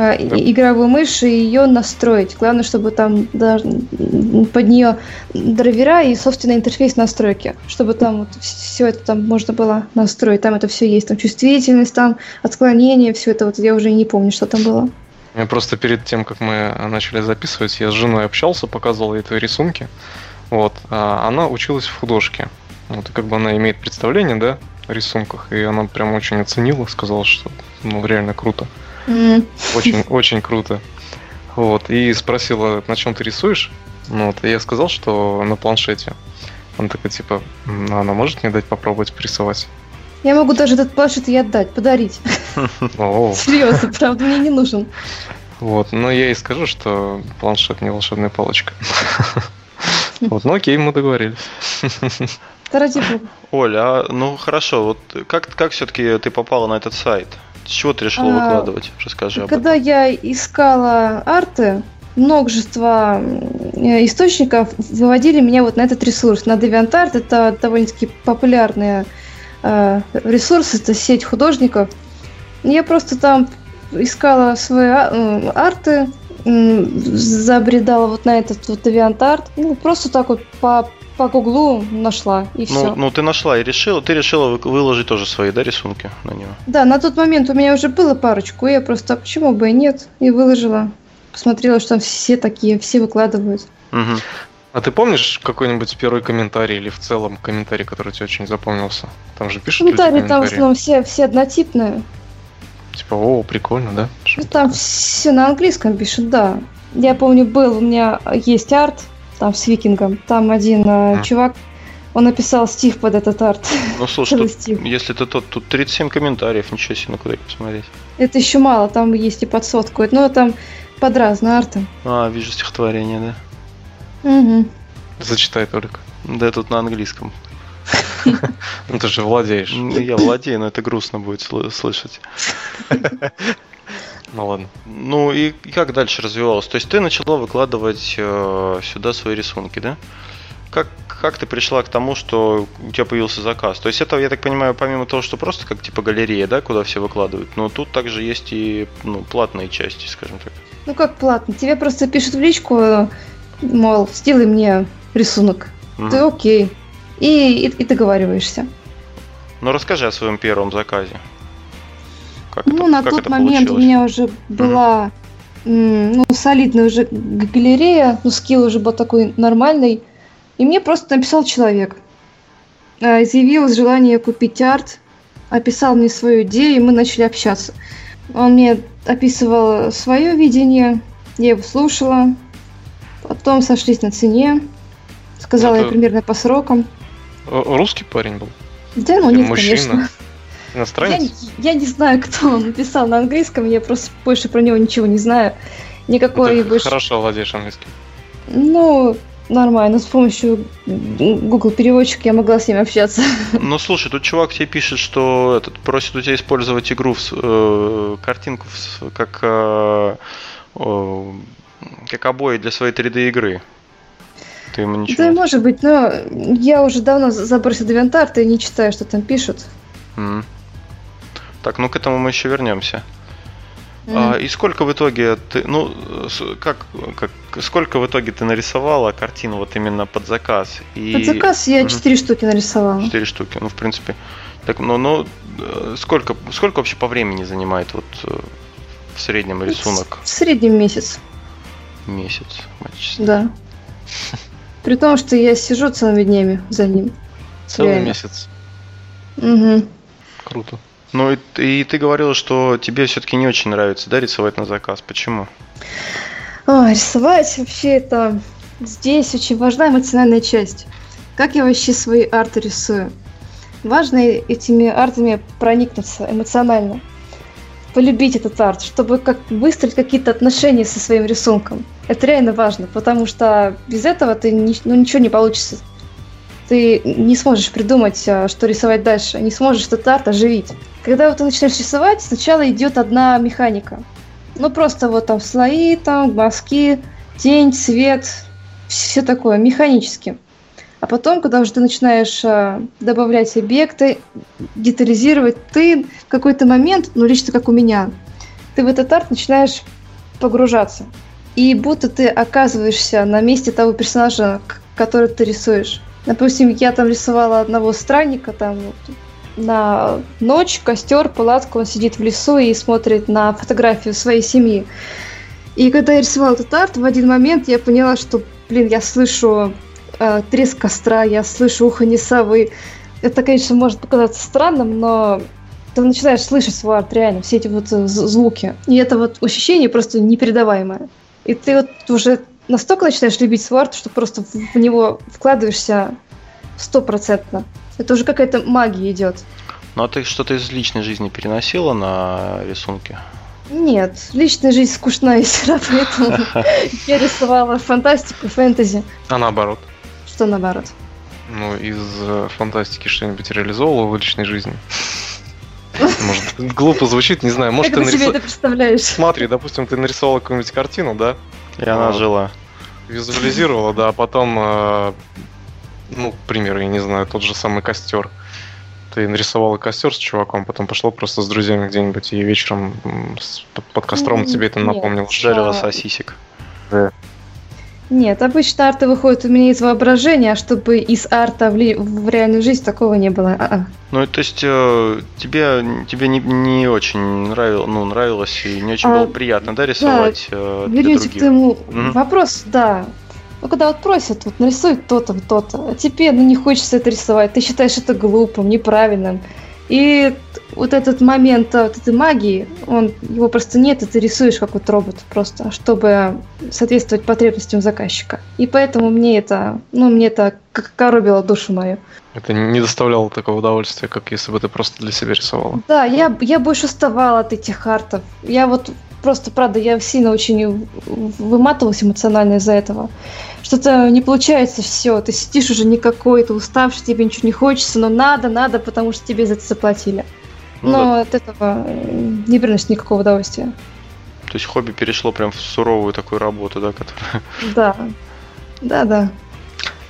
а Да. игровую мышь и ее настроить. Главное, чтобы там под нее драйвера и собственный интерфейс настройки, чтобы там вот все это там можно было настроить. Там это все есть, там чувствительность, там отклонение, все это вот я уже не помню, что там было. Я просто перед тем, как мы начали записывать, я с женой общался, показывал ей твои рисунки. Вот. А она училась в художке. Вот, и как бы она имеет представление, да, о рисунках, и она прям очень оценила, сказала, что ну реально круто. Очень, [laughs] очень круто. Вот. И спросила, на чем ты рисуешь? Ну, вот. И я сказал, что на планшете. Она такая, типа, «М, ну, она может мне дать попробовать порисовать? Я могу даже этот планшет ей отдать, подарить. [laughs] Серьезно, правда, мне не нужен. Вот, но я и скажу, что планшет не волшебная палочка. [laughs] Вот, ну окей, мы договорились. Ради бога. Оля, а, ну хорошо, вот как, как все-таки ты попала на этот сайт? С чего ты решила А, выкладывать? Расскажи Когда я искала арты, множество э, источников выводили меня вот на этот ресурс, на DeviantArt. Это довольно-таки популярный э, ресурс, это сеть художников. Я просто там искала свои а- э, арты, забредала вот на этот вот DeviantArt. Ну, просто так вот по, по гуглу нашла, и все. Ну, ну, ты нашла и решила, ты решила вы- выложить тоже свои, да, рисунки на него? Да, на тот момент у меня уже было парочку, и я просто, а почему бы и нет, и выложила. Посмотрела, что там все такие, все выкладывают. Мгм. А ты помнишь какой-нибудь первый комментарий или в целом комментарий, который тебе очень запомнился? Там же пишут люди Комментарии там в комментарии. основном все, все однотипные. Типа, о, прикольно, да? Ну, там все на английском пишут, да. Я помню, был, у меня есть арт, там с викингом. Там один Мгм. чувак, он написал стих под этот арт. Ну слушай, тут, если ты тот, тут 37 комментариев, ничего себе, ну куда их посмотреть. Это еще мало, там есть и под сотку. Но там под разные арты. А, вижу стихотворение, да. Мгм. Зачитай только. Да, тут на английском. [laughs] Ну ты же владеешь. Ну, Я владею, но это грустно будет сл- слышать. [laughs] Ну ладно. Ну и как дальше развивалось? То есть ты начала выкладывать э, сюда свои рисунки, да? Как, как ты пришла к тому, что у тебя появился заказ? То есть это, я так понимаю, помимо того, что просто как типа галерея, да, куда все выкладывают, но тут также есть и ну, платные части, скажем так. Ну как платно? Тебе просто пишут в личку, мол, сделай мне рисунок. Мгм. Ты окей. И, и, и договариваешься. Ну расскажи о своем первом заказе. Как Ну, это- на как тот это момент у получилось? меня уже была м, ну, солидная уже галерея, ну, скилл уже был такой нормальный. И мне просто написал человек. А, Изъявил желание купить арт, описал мне свою идею, и мы начали общаться. Он мне описывал свое видение, я его слушала, потом сошлись на цене, сказала я Это- примерно по срокам. Э, Русский парень был? Да, ну Или нет, мужчина? конечно. Я, Иностранец? не- я не знаю, [laughs] кто он написал на английском, я просто больше про него ничего не знаю. Ну, Никакой ты больше... хорошо владеешь английским. Ну, нормально, с помощью Google переводчика я могла с ним общаться. [laughs] Ну слушай, тут чувак тебе пишет, что этот просит у тебя использовать игру в с- э, картинку в как э, как обои для своей 3D игры. Ты ему ничего. Да, может быть, но я уже давно забросил DeviantArt и не читаю, что там пишут. М. Так, ну к этому мы еще вернемся. Мгм. А, и сколько в итоге ты, ну, как, как, сколько в итоге ты нарисовала картин вот именно под заказ? И... Под заказ я четыре штуки нарисовала. Четыре штуки, ну, в принципе. Так, ну, ну, э, сколько, сколько вообще по времени занимает вот э, в среднем рисунок? В среднем месяц, Месяц. честная. да. При том, что я сижу целыми днями за ним. Целый Реально. месяц. Угу. Круто. Ну, и, и ты говорила, что тебе все-таки не очень нравится, да, рисовать на заказ. Почему? А, рисовать вообще это здесь очень важна эмоциональная часть. Как я вообще свои арты рисую? Важно этими артами проникнуться эмоционально. Полюбить этот арт, чтобы как выстроить какие-то отношения со своим рисунком. Это реально важно, потому что без этого ты ни- ну, ничего не получится. Ты не сможешь придумать, а, что рисовать дальше, не сможешь этот арт оживить. Когда вот ты начинаешь рисовать, сначала идет одна механика. Ну, просто вот там слои, там мазки, тень, цвет, все такое, механически. А потом, когда уже ты начинаешь а, добавлять объекты, детализировать, ты в какой-то момент, ну, лично как у меня, ты в этот арт начинаешь погружаться. И будто ты оказываешься на месте того персонажа, который ты рисуешь. Допустим, я там рисовала одного странника, там вот, на ночь, костер, палатку, он сидит в лесу и смотрит на фотографию своей семьи. И когда я рисовала этот арт, в один момент я поняла, что, блин, я слышу э, треск костра, я слышу уханье совы. Это, конечно, может показаться странным, но ты начинаешь слышать свой арт реально, все эти вот э, звуки. И это вот ощущение просто непередаваемое. И ты вот уже настолько начинаешь любить свой арт, что просто в, него вкладываешься стопроцентно. Это уже какая-то магия идет. Ну а ты что-то из личной жизни переносила на рисунки? Нет, личная жизнь скучная сера, поэтому [laughs] я рисовала фантастику, фэнтези. А наоборот? Что наоборот? Ну, из э, фантастики что-нибудь реализовывала в личной жизни? Может, глупо звучит, не знаю. Может, как ты это представляешь? Смотри, допустим, ты нарисовала какую-нибудь картину, да? И она А. жила. Визуализировала, да, а потом, э, ну, к примеру, я не знаю, тот же самый костер. Ты нарисовала костер с чуваком, потом пошла просто с друзьями где-нибудь и вечером под, костром тебе это напомнило. Жарила А. сосисек. Нет, обычно арты выходят у меня из воображения, а чтобы из арта в, ли- в реальную жизнь такого не было. А-а. Ну, то есть э, тебе, тебе не, не очень нравилось, ну, нравилось и не очень А, было приятно, да, рисовать э, для Вернемся к других? твоему Мгм. вопрос, да. Ну, когда вот просят, вот нарисуй то-то, то-то, а тебе ну, не хочется это рисовать, ты считаешь это глупым, неправильным. И вот этот момент а, вот этой магии, он, его просто нет, и ты рисуешь как вот робот просто, чтобы соответствовать потребностям заказчика. И поэтому мне это, ну, мне это как коробило душу мою. Это не доставляло такого удовольствия, как если бы ты просто для себя рисовала. Да, я, я больше уставала от этих артов. Я вот просто, правда, я сильно очень выматывалась эмоционально из-за этого. Что-то не получается все. Ты сидишь уже никакой, ты уставший, тебе ничего не хочется, но надо, надо, потому что тебе за это заплатили. Ну но да. от этого э, не приносит никакого удовольствия. То есть хобби перешло прям в суровую такую работу, да, которая... Да. Да, да.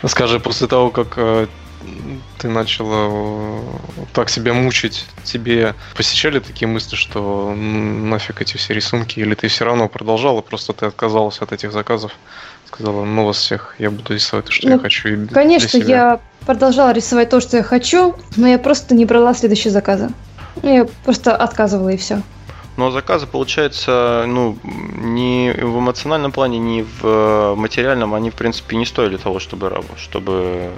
Скажи, после того, как э, ты начала э, так себя мучить, тебе посещали такие мысли, что нафиг эти все рисунки, или ты все равно продолжала, просто ты отказалась от этих заказов, сказала, ну вас всех, я буду рисовать то, что Ну, я хочу. и Конечно, себя». я продолжала рисовать то, что я хочу, но я просто не брала следующие заказы. Ну, Я просто отказывала и все. Но заказы, получается, ну, ни в эмоциональном плане, ни в э, материальном, они, в принципе, не стоили того, чтобы, чтобы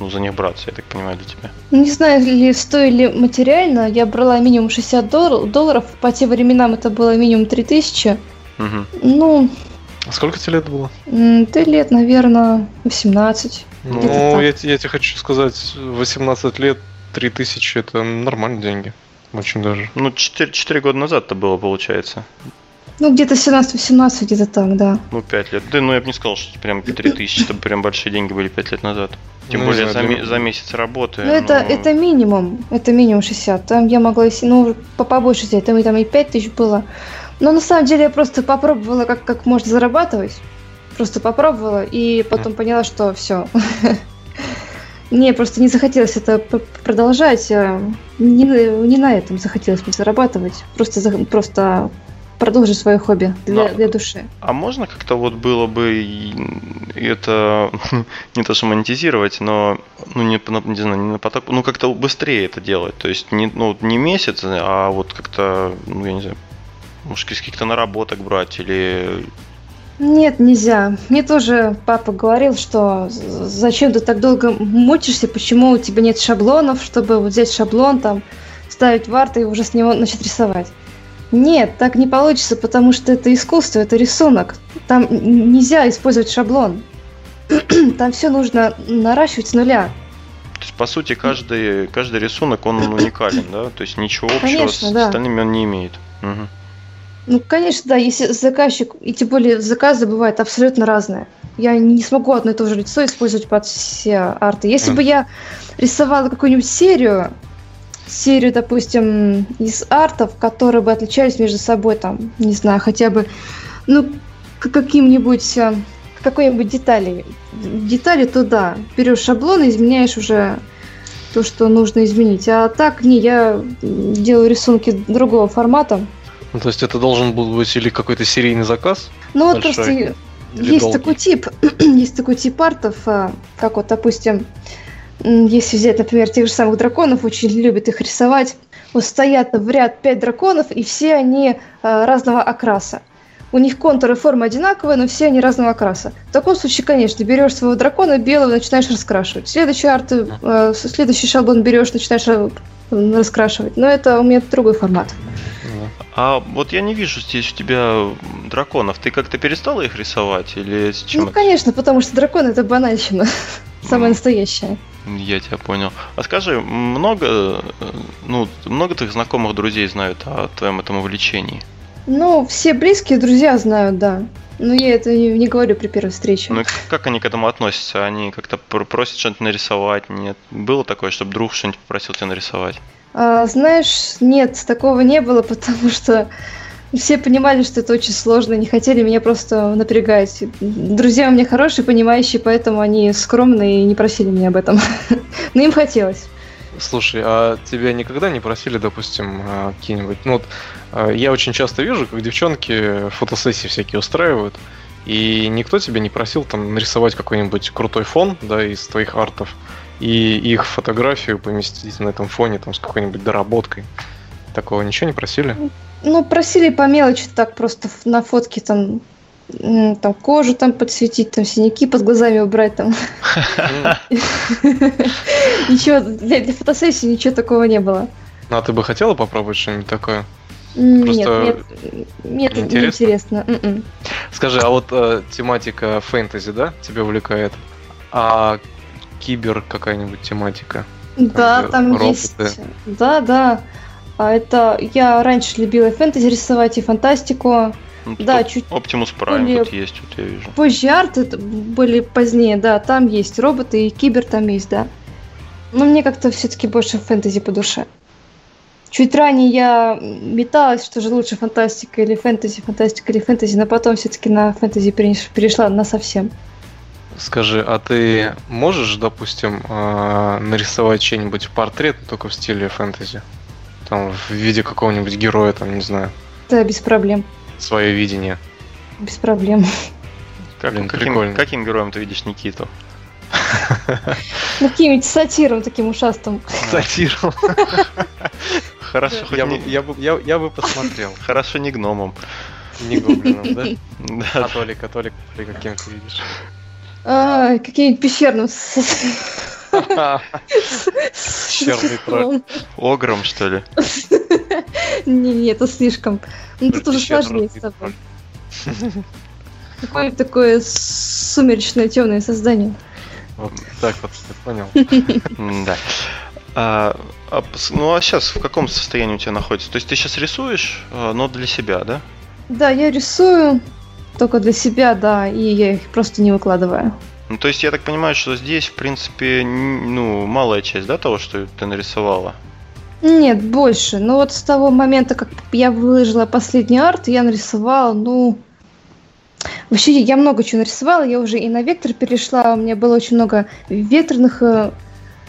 ну, за них браться, я так понимаю, для тебя. Не знаю, ли стоили материально. Я брала минимум 60 дол- долларов. По тем временам это было минимум 3000. Мгм. Ну, А Сколько тебе лет было? ты лет, наверное, 18. Ну, я, я тебе хочу сказать, 18 лет, 3000 это нормальные деньги. Очень даже. Ну, 4, года назад это было, получается. Ну, где-то 17-18, где-то так, да. Ну, 5 лет. Да, ну, я бы не сказал, что прям 3000, это прям большие деньги были 5 лет назад. Тем Ну, более за, за месяц работы. Ну, это, ну, это минимум. Это минимум 60. Там я могла, ну, по побольше взять. Там, и- там и 5 тысяч было. Но на самом деле я просто попробовала, как, как можно зарабатывать. Просто попробовала и потом поняла, что все. [laughs] Мне просто не захотелось это продолжать. а Не, не на этом захотелось мне зарабатывать. Просто, просто продолжить свое хобби для, Да. для души. А можно как-то вот было бы это [laughs] не то что монетизировать, но ну не, не знаю, не на поток, ну как-то быстрее это делать. То есть не, ну, не месяц, а вот как-то, ну я не знаю, может из каких-то наработок брать или Нет, нельзя. Мне тоже папа говорил, что зачем ты так долго мучишься, почему у тебя нет шаблонов, чтобы вот взять шаблон, там, ставить в арт и уже с него начать рисовать. Нет, так не получится, потому что это искусство, это рисунок. Там нельзя использовать шаблон. [clears throat] Там все нужно наращивать с нуля. То есть, по сути, каждый, каждый рисунок, он уникален, да? То есть ничего общего Конечно, с да. остальными он не имеет. Мгм. Ну, конечно, да, если заказчик, и тем более заказы бывают абсолютно разные. Я не смогу одно и то же лицо использовать под все арты. Если Да. бы я рисовала какую-нибудь серию, серию, допустим, из артов, которые бы отличались между собой, там, не знаю, хотя бы, ну, каким-нибудь, э, какой-нибудь детали, детали, то да, берешь шаблон и изменяешь уже то, что нужно изменить. А так, не, я делаю рисунки другого формата, Ну, то есть это должен был быть или какой-то серийный заказ, Ну вот просто или есть долгий? такой тип, [clears throat] есть такой тип артов, а, как вот, допустим, если взять, например, тех же самых драконов, очень любят их рисовать. Вот стоят в ряд пять драконов, и все они а, разного окраса. У них контуры и формы одинаковые, но все они разного окраса. В таком случае, конечно, берешь своего дракона белого, начинаешь раскрашивать. Следующий арт, э, следующий шаблон берешь, начинаешь э, раскрашивать. Но это у меня другой формат. А вот я не вижу здесь у тебя драконов. Ты как-то перестала их рисовать или с чем Ну, это? конечно, потому что дракон это банальщина. Самая настоящая. Я тебя понял. А скажи, много, ну, много твоих знакомых друзей знают о твоем этом увлечении? Ну, все близкие друзья знают, да. Но я это не, говорю при первой встрече. Ну как они к этому относятся? Они как-то просят что-нибудь нарисовать? Нет? Было такое, чтобы друг что-нибудь попросил тебя нарисовать? А, знаешь, нет, такого не было, [laughs] потому что все понимали, что это очень сложно, не хотели меня просто напрягать. Друзья у меня хорошие, понимающие, поэтому они скромные и не просили меня об этом. [laughs] Но им хотелось. Слушай, а тебя никогда не просили, допустим, а, какие-нибудь... Ну, вот, а, я очень часто вижу, как девчонки фотосессии всякие устраивают, и никто тебя не просил там нарисовать какой-нибудь крутой фон, да, из твоих артов, и их фотографию поместить на этом фоне там с какой-нибудь доработкой. Такого ничего не просили? Ну, просили по мелочи так просто на фотке там там кожу там подсветить, там синяки под глазами убрать там. [laughs] Ничего, для, фотосессии ничего такого не было. Ну, а ты бы хотела попробовать что-нибудь такое? Нет, нет, нет, интересно. М-м. Скажи, а вот э, тематика фэнтези, да, тебя увлекает? А кибер какая-нибудь тематика? Да, там, там есть. Да, да. А это я раньше любила фэнтези рисовать и фантастику. Ну, да, чуть Optimus Prime более... тут есть, вот я вижу. Позже арты были позднее, да, там есть роботы и кибер там есть, да. Но мне как-то все-таки больше фэнтези по душе. Чуть ранее я металась, что же лучше фантастика или фэнтези, фантастика или фэнтези, но потом все-таки на фэнтези перешла на совсем. Скажи, а ты можешь, допустим, а, нарисовать чей-нибудь портрет только в стиле фэнтези? Там в виде какого-нибудь героя, там, не знаю. Да, без проблем. Свое видение. Без проблем. Как, Блин, каким, прикольно. каким героем ты видишь Никиту? Ну, каким-нибудь сатиром таким ушастым. Сатиром. Хорошо, я, бы, я, бы, я, я бы посмотрел. Хорошо, не гномом. Не гоблином, да? [laughs] Да. Католик, католик, ты каким ты видишь? А, каким-нибудь пещерным. Черный [laughs] тролль. Огром, что ли? [laughs] Не, не, это слишком. Ну тут уже сложнее с тобой. Какое такое сумеречное темное создание. Вот так вот, я понял. [laughs] Да. А, а, ну а сейчас в каком состоянии у тебя находится? То есть ты сейчас рисуешь, а, но для себя, да? Да, я рисую только для себя, да, и я их просто не выкладываю. Ну, то есть я так понимаю, что здесь, в принципе, ну, малая часть, да, того, что ты нарисовала? Нет, больше. Но вот с того момента, как я выложила последний арт, я нарисовала, ну... Вообще, я много чего нарисовала, я уже и на вектор перешла, у меня было очень много ветерных э,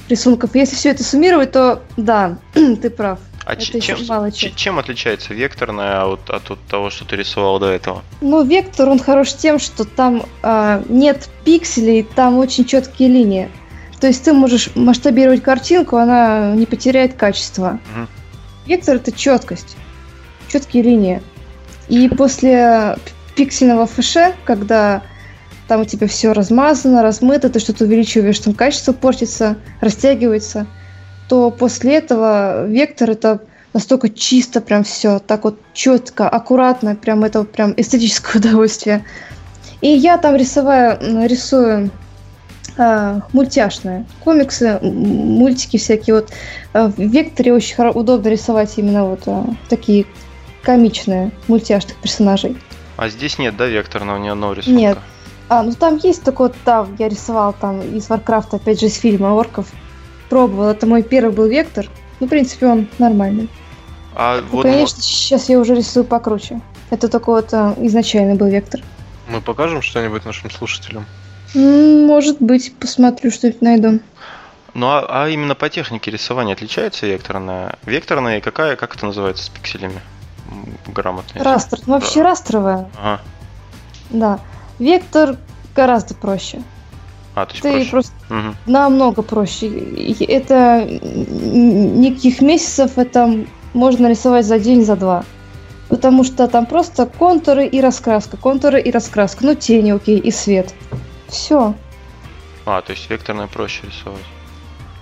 рисунков. Если все это суммировать, то да, [clears throat] ты прав. А это чем, мало чем отличается векторная от, от, от того, что ты рисовал до этого? Ну, вектор, он хорош тем, что там э, нет пикселей, там очень четкие линии. То есть ты можешь масштабировать картинку, она не потеряет качество. Угу. Вектор это четкость, четкие линии. И после пиксельного фэше, когда там у тебя все размазано, размыто, ты что-то увеличиваешь, там качество портится, растягивается – то после этого вектор это настолько чисто прям все, так вот четко, аккуратно, прям это прям эстетическое [laughs] удовольствие. И я там рисоваю, рисую а, мультяшные комиксы, мультики всякие. Вот а, в векторе очень удобно рисовать именно вот а, такие комичные мультяшных персонажей. А здесь нет, да, векторного ни одного рисунка? Нет. А, ну там есть такой вот, да, я рисовал там из Варкрафта, опять же, из фильма орков пробовал. Это мой первый был вектор. Ну, в принципе, он нормальный. А ну, вот конечно, сейчас я уже рисую покруче. Это только вот а, изначальный был вектор. Мы покажем что-нибудь нашим слушателям? Может быть, посмотрю, что-нибудь найду. Ну а, а именно по технике рисования отличается векторная? Векторная и какая, как это называется с пикселями? Грамотно. Растр. Ну, вообще да. растровая. Ага. Да. Вектор гораздо проще. А, то есть Ты проще. просто угу. намного проще. Это никаких месяцев, это можно рисовать за день, за два. Потому что там просто контуры и раскраска, контуры и раскраска. Ну, тени, окей, и свет. Все. А, то есть векторное проще рисовать.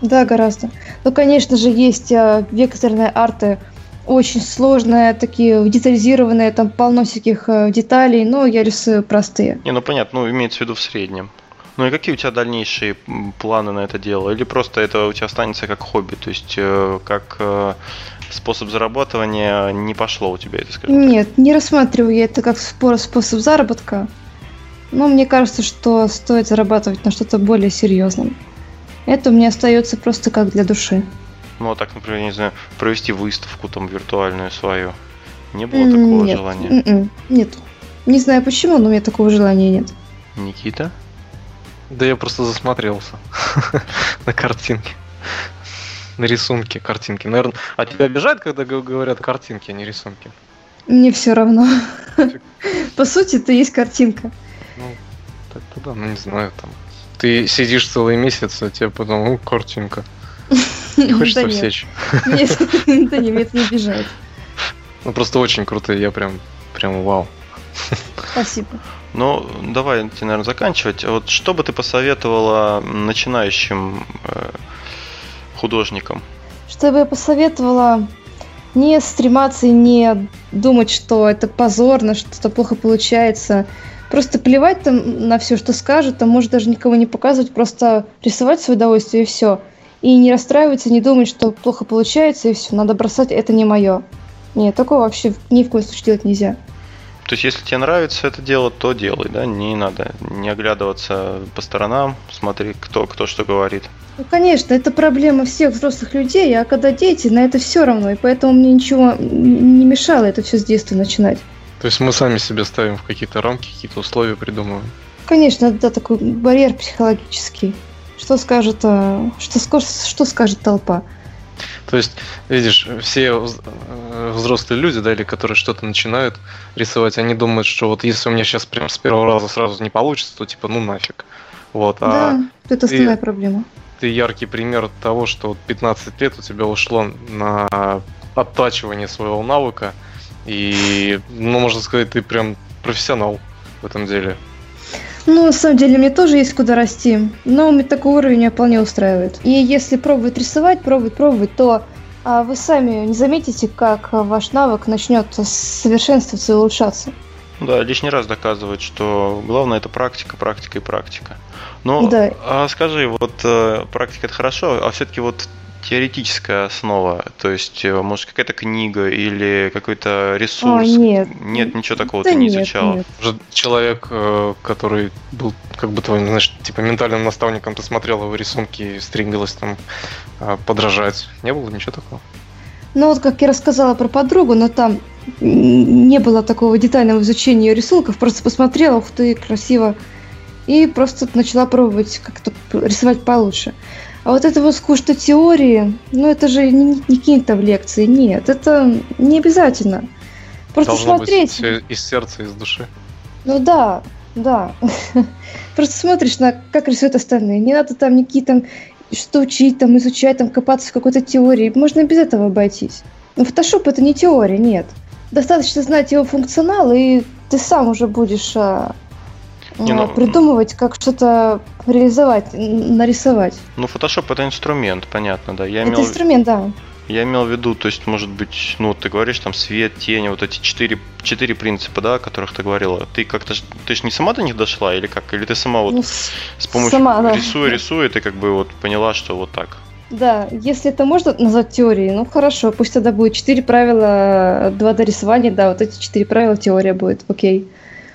Да, гораздо. Ну, конечно же, есть а, векторные арты, очень сложные, такие детализированные, там полно всяких а, деталей, но я рисую простые. Не, ну понятно, ну имеется в виду в среднем. Ну и какие у тебя дальнейшие планы на это дело? Или просто это у тебя останется как хобби, то есть э, как э, способ зарабатывания не пошло у тебя это, скажем Нет, так? не рассматриваю я это как способ заработка. Но мне кажется, что стоит зарабатывать на что-то более серьезном. Это меня остается просто как для души. Ну, а так, например, не знаю, провести выставку там виртуальную свою. Не было такого нет, желания? М-м, нет. Не знаю почему, но у меня такого желания нет. Никита? Да я просто засмотрелся [laughs] на картинке. На рисунке картинки. Наверное, а тебя обижает, когда говорят картинки, а не рисунки? Мне все равно. По сути, это есть картинка. Ну, так-то да, ну не знаю, там. Ты сидишь целый месяц, а тебе потом, ну, картинка. Не [laughs] хочется всечь. [laughs] Нет, да меня это не обижает. Ну, просто очень крутые, я прям, прям вау. Спасибо. Ну, давайте, наверное, заканчивать. Вот что бы ты посоветовала начинающим э, художникам? Что бы я посоветовала не стрематься и не думать, что это позорно, что это плохо получается. Просто плевать там на все, что скажут, а может даже никого не показывать, просто рисовать свое удовольствие и все. И не расстраиваться, не думать, что плохо получается и все, надо бросать, это не мое. Нет, такого вообще ни в коем случае делать нельзя. То есть, если тебе нравится это дело, то делай, да, не надо не оглядываться по сторонам, смотри, кто, кто что говорит. Ну, конечно, это проблема всех взрослых людей, а когда дети, на это все равно, и поэтому мне ничего не мешало это все с детства начинать. То есть мы сами себе ставим в какие-то рамки, какие-то условия придумываем? Конечно, да, такой барьер психологический. Что скажет, а, что, что скажет толпа? То есть, видишь, все э, взрослые люди, да, или которые что-то начинают рисовать, они думают, что вот если у меня сейчас прям с первого раза сразу не получится, то типа ну нафиг. Вот, а да, а это основная ты, проблема. Ты яркий пример того, что вот 15 лет у тебя ушло на оттачивание своего навыка, и, ну, можно сказать, ты прям профессионал в этом деле. Ну, на самом деле, мне тоже есть куда расти, но мне такой уровень меня вполне устраивает. И если пробовать рисовать, пробовать, пробовать, то а, вы сами не заметите, как ваш навык начнет совершенствоваться и улучшаться. Да, лишний раз доказывает, что главное это практика, практика и практика. Но да. а скажи, вот э, практика это хорошо, а все-таки вот теоретическая основа, то есть, э, может, какая-то книга или какой-то ресурс? О, нет. Нет, ничего такого да ты не нет, изучала? Нет. Уже человек, э, который был как бы твоим, знаешь, типа ментальным наставником, ты смотрела его рисунки и стремилась там э, подражать. Не было ничего такого? Ну вот, как я рассказала про подругу, но там не было такого детального изучения ее рисунков, просто посмотрела, ух ты, красиво, и просто начала пробовать как-то рисовать получше. А вот это вот скучно теории, ну это же не, не какие-то в лекции, нет, это не обязательно. Просто Должно смотреть. Быть из сердца, из души. Ну да, да. [laughs] Просто смотришь на, как рисуют остальные. Не надо там никакие там что учить, там изучать, там копаться в какой-то теории. Можно без этого обойтись. Но Photoshop это не теория, нет. Достаточно знать его функционал, и ты сам уже будешь а, не, ну, придумывать, как что-то реализовать, нарисовать. Ну, Photoshop это инструмент, понятно, да. Я это имел... инструмент, да. Я имел в виду, то есть, может быть, ну, ты говоришь там свет, тень, вот эти четыре, четыре принципа, да, о которых ты говорила. Ты как-то, ты же не сама до них дошла, или как? Или ты сама вот ну, с помощью сама, да. рисуя, рисуя, ты как бы вот поняла, что вот так. Да, если это можно назвать теорией, ну хорошо, пусть тогда будет четыре правила 2D рисования, да, вот эти четыре правила теория будет, окей.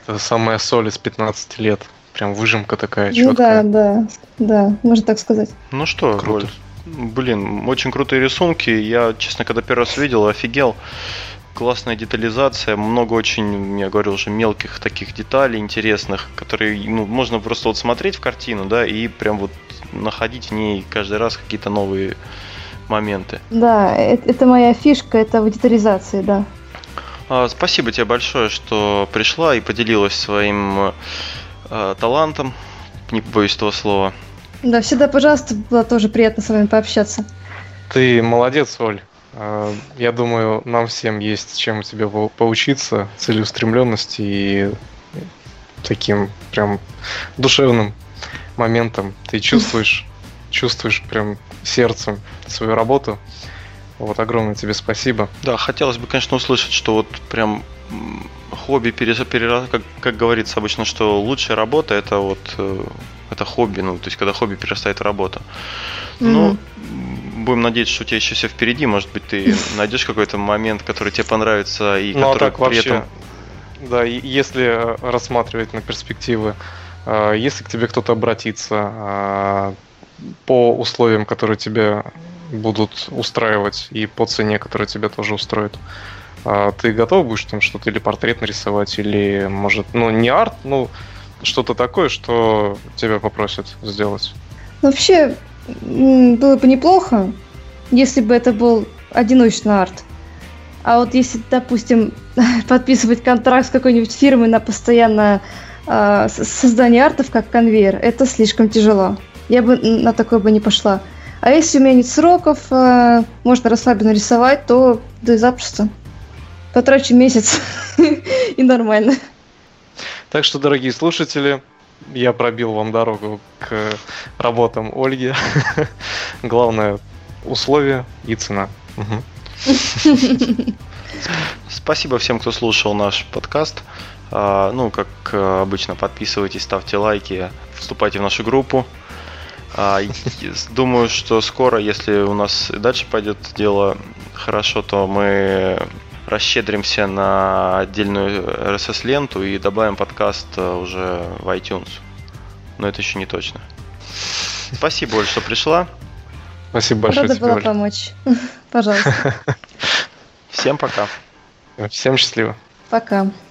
Это самая соль из 15 лет. Прям выжимка такая четкая. Ну да, да, да, можно так сказать. Ну что, Круто. блин, очень крутые рисунки. Я, честно, когда первый раз видел, офигел. Классная детализация, много очень, я говорил уже, мелких таких деталей интересных, которые ну, можно просто вот смотреть в картину, да, и прям вот находить в ней каждый раз какие-то новые моменты. Да, это, это моя фишка, это в детализации, да. А, спасибо тебе большое, что пришла и поделилась своим э, талантом. Не побоюсь этого слова. Да, всегда, пожалуйста, было тоже приятно с вами пообщаться. Ты молодец, Оль. А, я думаю, нам всем есть чем у тебя поучиться, целеустремленности и таким прям душевным моментом. Ты чувствуешь, чувствуешь прям сердцем свою работу. Вот огромное тебе спасибо. Да, хотелось бы, конечно, услышать, что вот прям хобби перес, перерос, как, как говорится обычно, что лучшая работа это вот э, это хобби, ну, то есть когда хобби перерастает в работу. Mm-hmm. Ну, будем надеяться, что у тебя еще все впереди, может быть, ты [laughs] найдешь какой-то момент, который тебе понравится и ну, а который а так при вообще, этом. Да, если рассматривать на перспективы, э, если к тебе кто-то обратится э, по условиям, которые тебя будут устраивать, и по цене, которая тебя тоже устроит. А ты готов будешь там что-то или портрет нарисовать, или, может, ну, не арт, ну, что-то такое, что тебя попросят сделать? Вообще, было бы неплохо, если бы это был одиночный арт. А вот если, допустим, [laughs] подписывать контракт с какой-нибудь фирмой на постоянное э, создание артов как конвейер, это слишком тяжело. Я бы на такое бы не пошла. А если у меня нет сроков, э, можно расслабленно рисовать, то да и запросто. Потрачу месяц [laughs] и нормально. Так что, дорогие слушатели, я пробил вам дорогу к работам Ольги. [laughs] Главное условие и цена. [laughs] Спасибо всем, кто слушал наш подкаст. А, ну, как обычно, подписывайтесь, ставьте лайки, вступайте в нашу группу. А, думаю, что скоро, если у нас дальше пойдет дело хорошо, то мы расщедримся на отдельную RSS-ленту и добавим подкаст э, уже в iTunes. Но это еще не точно. Спасибо, Оль, что пришла. Спасибо большое Рада тебе, была Оль. помочь. [laughs] Пожалуйста. [laughs] Всем пока. Всем счастливо. Пока.